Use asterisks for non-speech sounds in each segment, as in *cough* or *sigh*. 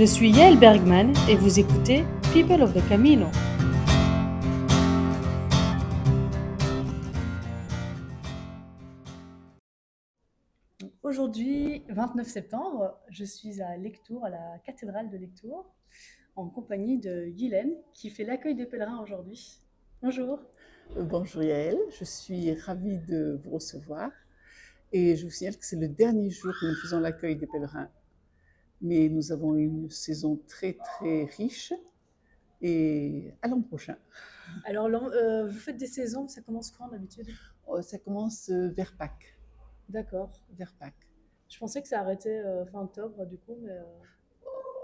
Je suis Yael Bergman et vous écoutez People of the Camino. Aujourd'hui, 29 septembre, je suis à Lectour, à la cathédrale de Lectour, en compagnie de Guylaine, qui fait l'accueil des pèlerins aujourd'hui. Bonjour. Euh, Bonjour Yael, je suis ravie de vous recevoir et je vous signale que c'est le dernier jour que nous faisons l'accueil des pèlerins. Mais nous avons une saison très très riche et à l'an prochain. Alors, euh, vous faites des saisons, ça commence quand d'habitude? Euh, Ça commence euh, vers Pâques. D'accord. Vers Pâques. Je pensais que ça arrêtait euh, fin octobre, du coup, mais... euh,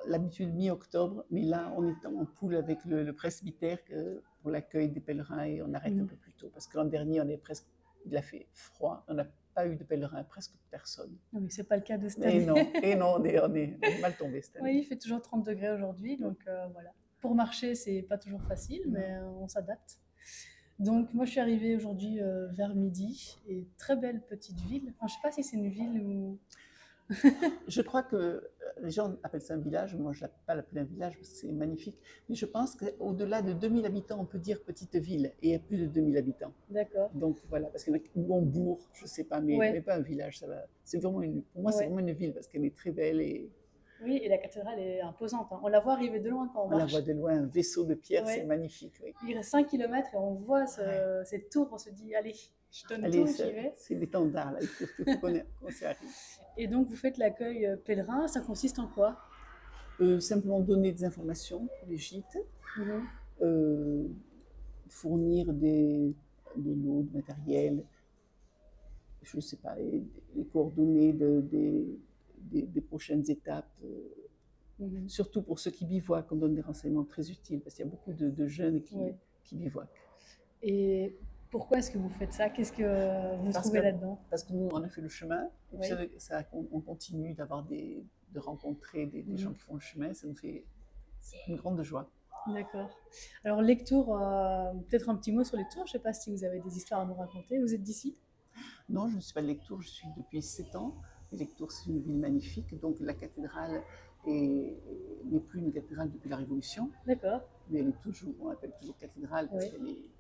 L'habitude mi-octobre, mais là on est en poule avec le, le presbytère pour l'accueil des pèlerins et on arrête un Mhm. peu plus tôt parce que l'an dernier on est presque, il a fait froid, on pas eu de pèlerins, presque personne. Mais c'est pas le cas de cette Et non, et *laughs* non, on est, on est, on est mal tombé cette année. Oui, il fait toujours 30 degrés aujourd'hui, donc euh, voilà. Pour marcher, c'est pas toujours facile, mais euh, on s'adapte. Donc moi, je suis arrivée aujourd'hui euh, vers midi, et très belle petite ville. Enfin, je sais pas si c'est une ville ou... *laughs* Je crois que euh, les gens appellent ça un village, moi je ne l'appelle pas l'appeler un village parce que c'est magnifique, mais je pense qu'au-delà de 2000 habitants, on peut dire petite ville, et il y a plus de 2000 habitants. D'accord. Donc voilà, parce qu'il y en a ou en bourg, je ne sais pas, mais, Ouais. mais pas un village, ça va. C'est vraiment une, pour moi, c'est vraiment une ville parce qu'elle est très belle et Oui, et la cathédrale est imposante. hein. On la voit arriver de loin quand on on la marche. voit de loin, un vaisseau de pierre, Ouais. c'est magnifique. Il reste 5 km et on voit ce- cette tour, on se dit, allez, je donne Allez, tout, j'y c'est vais. c'est l'étendard, là, il faut, qu'on arrive. Et donc, vous faites l'accueil euh, pèlerin, ça consiste en quoi? Euh, simplement donner des informations pour les gîtes, Mhm. euh, fournir des, des lots de matériel, je ne sais pas, les, les coordonnées de- des, des, des prochaines étapes. Mhm. surtout pour ceux qui bivouaquent, on donne des renseignements très utiles parce qu'il y a beaucoup de, de jeunes qui, Ouais. qui bivouaquent. Et pourquoi est-ce que vous faites ça? Qu'est-ce que vous Parce trouvez là-dedans? Parce que nous, on a fait le chemin, et puis Oui. ça, ça- on, on continue d'avoir des, de rencontrer des, des Mhm. gens qui font le chemin, ça nous fait une grande joie. D'accord. Alors, Lectour, euh, peut-être un petit mot sur Lectour. Je ne sais pas si vous avez des histoires à nous raconter. Vous êtes d'ici? Non, je ne suis pas de Lectour, je suis depuis 7 ans. Lectour, c'est une ville magnifique, donc la cathédrale est- n'est plus une cathédrale depuis la Révolution, D'accord. mais elle est toujours, on l'appelle toujours cathédrale parce Oui. qu'elle est,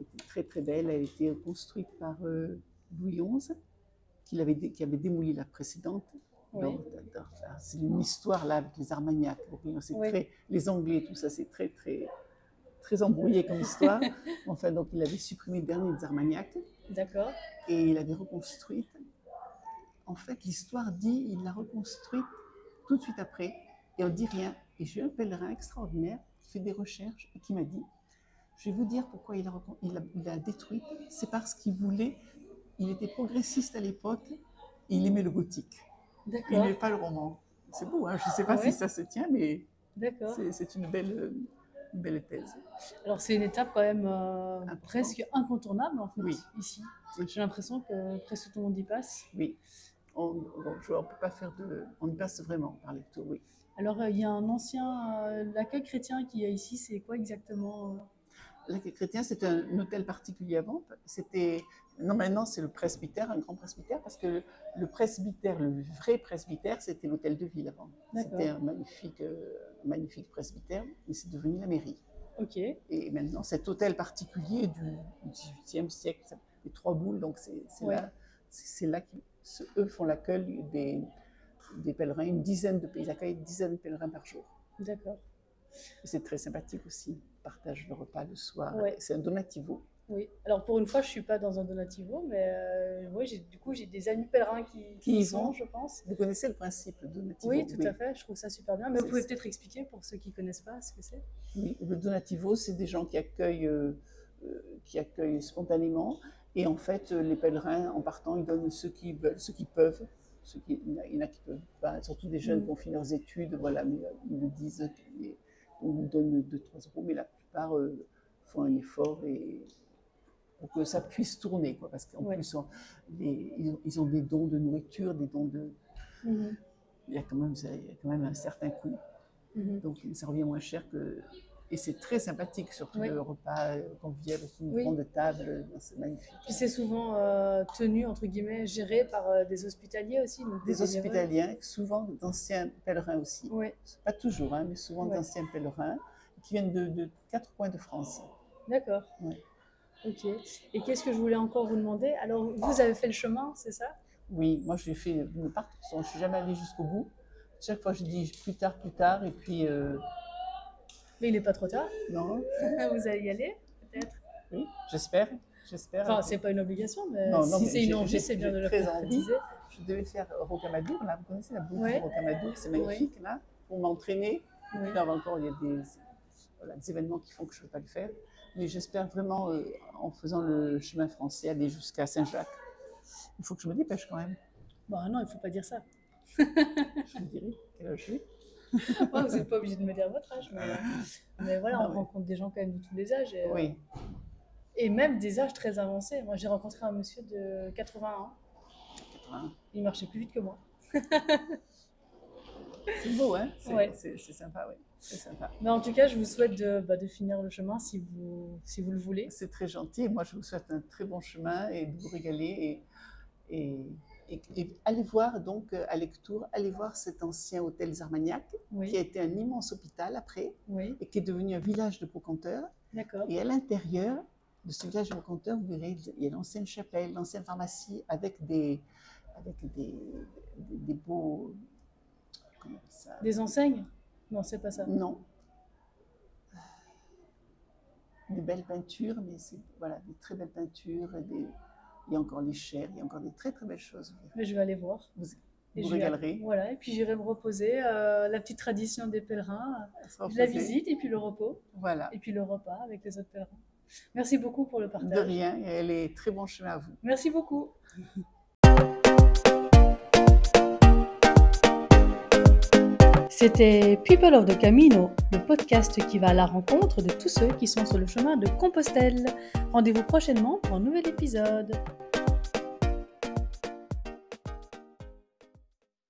était très très belle. Elle a été construite par euh, Louis XI, qui, avait, dé- qui avait démoli la précédente. Oui. Dans- c'est une histoire là avec les Armagnacs. Oui. très, les Anglais, tout ça, c'est très très très embrouillé comme histoire. *laughs* enfin, donc il avait supprimé le dernier des Armagnacs D'accord. et il avait reconstruite. En fait, l'histoire dit il l'a reconstruite tout de suite après et on dit rien. Et j'ai eu un pèlerin extraordinaire qui fait des recherches et qui m'a dit je vais vous dire pourquoi il a, recon- il il a détruite. C'est parce qu'il voulait, il était progressiste à l'époque et il aimait le gothique. Il n'aimait pas le roman. C'est beau, hein je ne sais pas Ah ouais si ça se tient, mais c'est une belle, euh, une belle thèse. Alors, c'est une étape quand même euh, presque incontournable, en fait, Oui. ici. Oui. J'ai l'impression que presque tout le monde y passe. Oui. On ne peut pas faire de. On y passe vraiment par les tours, oui. Alors, euh, il y a un ancien... euh, L'accueil chrétien qu'il y a ici, c'est quoi exactement L'accueil chrétien, c'était un hôtel particulier avant. C'était non maintenant c'est le presbytère, un grand presbytère, parce que le, le presbytère, le vrai presbytère, c'était l'hôtel de ville avant. C'était un magnifique, euh, magnifique presbytère, mais c'est devenu la mairie. Ok. Et maintenant, cet hôtel particulier du XVIIIe siècle, les trois boules, donc c'est Ouais. là, c'est là qu'eux font l'accueil des, des pèlerins, une dizaine de ils accueillent une dizaine de pèlerins par jour. D'accord. C'est très sympathique aussi. Partagent le repas le soir. Ouais. C'est un donativo. Oui. Alors, pour une fois, je ne suis pas dans un donativo, mais euh, du coup, j'ai des amis pèlerins qui, Qui y sont, je pense. Vous connaissez le principe, le donativo? Oui, tout à fait. Je trouve ça super bien. Mais vous pouvez peut-être expliquer pour ceux qui ne connaissent pas ce que c'est? Oui, le donativo, c'est des gens qui accueillent, euh, euh, qui accueillent spontanément. Et en fait, euh, les pèlerins, en partant, ils donnent ceux qui veulent, ceux qui peuvent. Ceux qui, il y en a- qui peuvent pas, surtout des jeunes Mm. qui ont fini leurs études, voilà, mais ils le disent. et on nous donne 2-3 euros, mais la plupart euh, font un effort et pour que ça puisse tourner, quoi, parce qu'en Ouais. plus, on- les- ils, ont, ils ont des dons de nourriture, des dons de. Il y a quand même, il y a quand même un certain coût. Mhm. Donc ça revient moins cher que, Et c'est très sympathique, surtout Oui. le repas euh, convivial avec une Oui. grande table, euh, c'est magnifique. Puis c'est souvent euh, tenu, entre guillemets, géré par euh, des hospitaliers aussi. donc Des bénévoles. hospitaliens, souvent d'anciens pèlerins aussi. Oui, Pas toujours, hein, mais souvent d'anciens pèlerins qui viennent de, de quatre coins de France. d'accord. Ok. Et qu'est-ce que je voulais encore vous demander? Alors, vous avez fait le chemin, c'est ça? Oui, moi j'ai fait une partie, je ne suis jamais allée jusqu'au bout. Chaque fois je dis plus tard, plus tard, et puis euh, Mais il n'est pas trop tard. non, vous allez y aller, peut-être? Oui, j'espère, j'espère. Enfin, c'est pas une obligation, mais Non, non, si c'est une j'ai- envie, j'ai- c'est bien j'ai de le concrétiser. Je devais faire Rocamadour, là, vous connaissez la boucle Ouais. de Rocamadour, c'est magnifique, là, pour m'entraîner. Oui. Là encore, il y a des, voilà, des événements qui font que je ne peux pas le faire. Mais j'espère vraiment, euh, en faisant le chemin français, aller jusqu'à Saint-Jacques. Il faut que je me dépêche quand même. Bah non, il faut pas dire ça. *laughs* Je vous dirai quelle heure je suis. *laughs* Ouais, vous n'êtes pas obligé de me dire votre âge, mais, mais voilà, Ah on ouais. rencontre des gens quand même de tous les âges. Et, euh, Oui, et même des âges très avancés. Moi, j'ai rencontré un monsieur de 81 ans. Hein. Il marchait plus vite que moi. *laughs* c'est beau, hein C'est Ouais. sympa, oui. C'est sympa. Mais en tout cas, je vous souhaite de, bah, de finir le chemin si vous, si vous le voulez. C'est très gentil. Moi, je vous souhaite un très bon chemin et de vous régaler. Et, et, et- et allez voir, donc, euh, à Lectour, allez voir cet ancien hôtel Zarmagnac, qui a Oui, été un immense hôpital après, oui, et qui est devenu un village de brocanteurs. Et à l'intérieur de ce village de brocanteurs, vous verrez, il y a l'ancienne chapelle, l'ancienne pharmacie, avec des, avec des, des, des beaux... Comment on dit ça? Des enseignes? Non, c'est pas ça. Non. Des belles peintures, mais c'est voilà, des très belles peintures. des- Il y a encore les chairs, il y a encore des très très belles choses. Mais je vais aller voir. Vous, vous je vais- régalerez. Voilà, et puis j'irai me reposer. euh, la petite tradition des pèlerins, la visite et puis le repos. Voilà. Et puis le repas avec les autres pèlerins. Merci beaucoup pour le De partage. rien, et elle est très bon chemin à vous. Merci beaucoup. *laughs* C'était People of the Camino, le podcast qui va à la rencontre de tous ceux qui sont sur le chemin de Compostelle. Rendez-vous prochainement pour un nouvel épisode.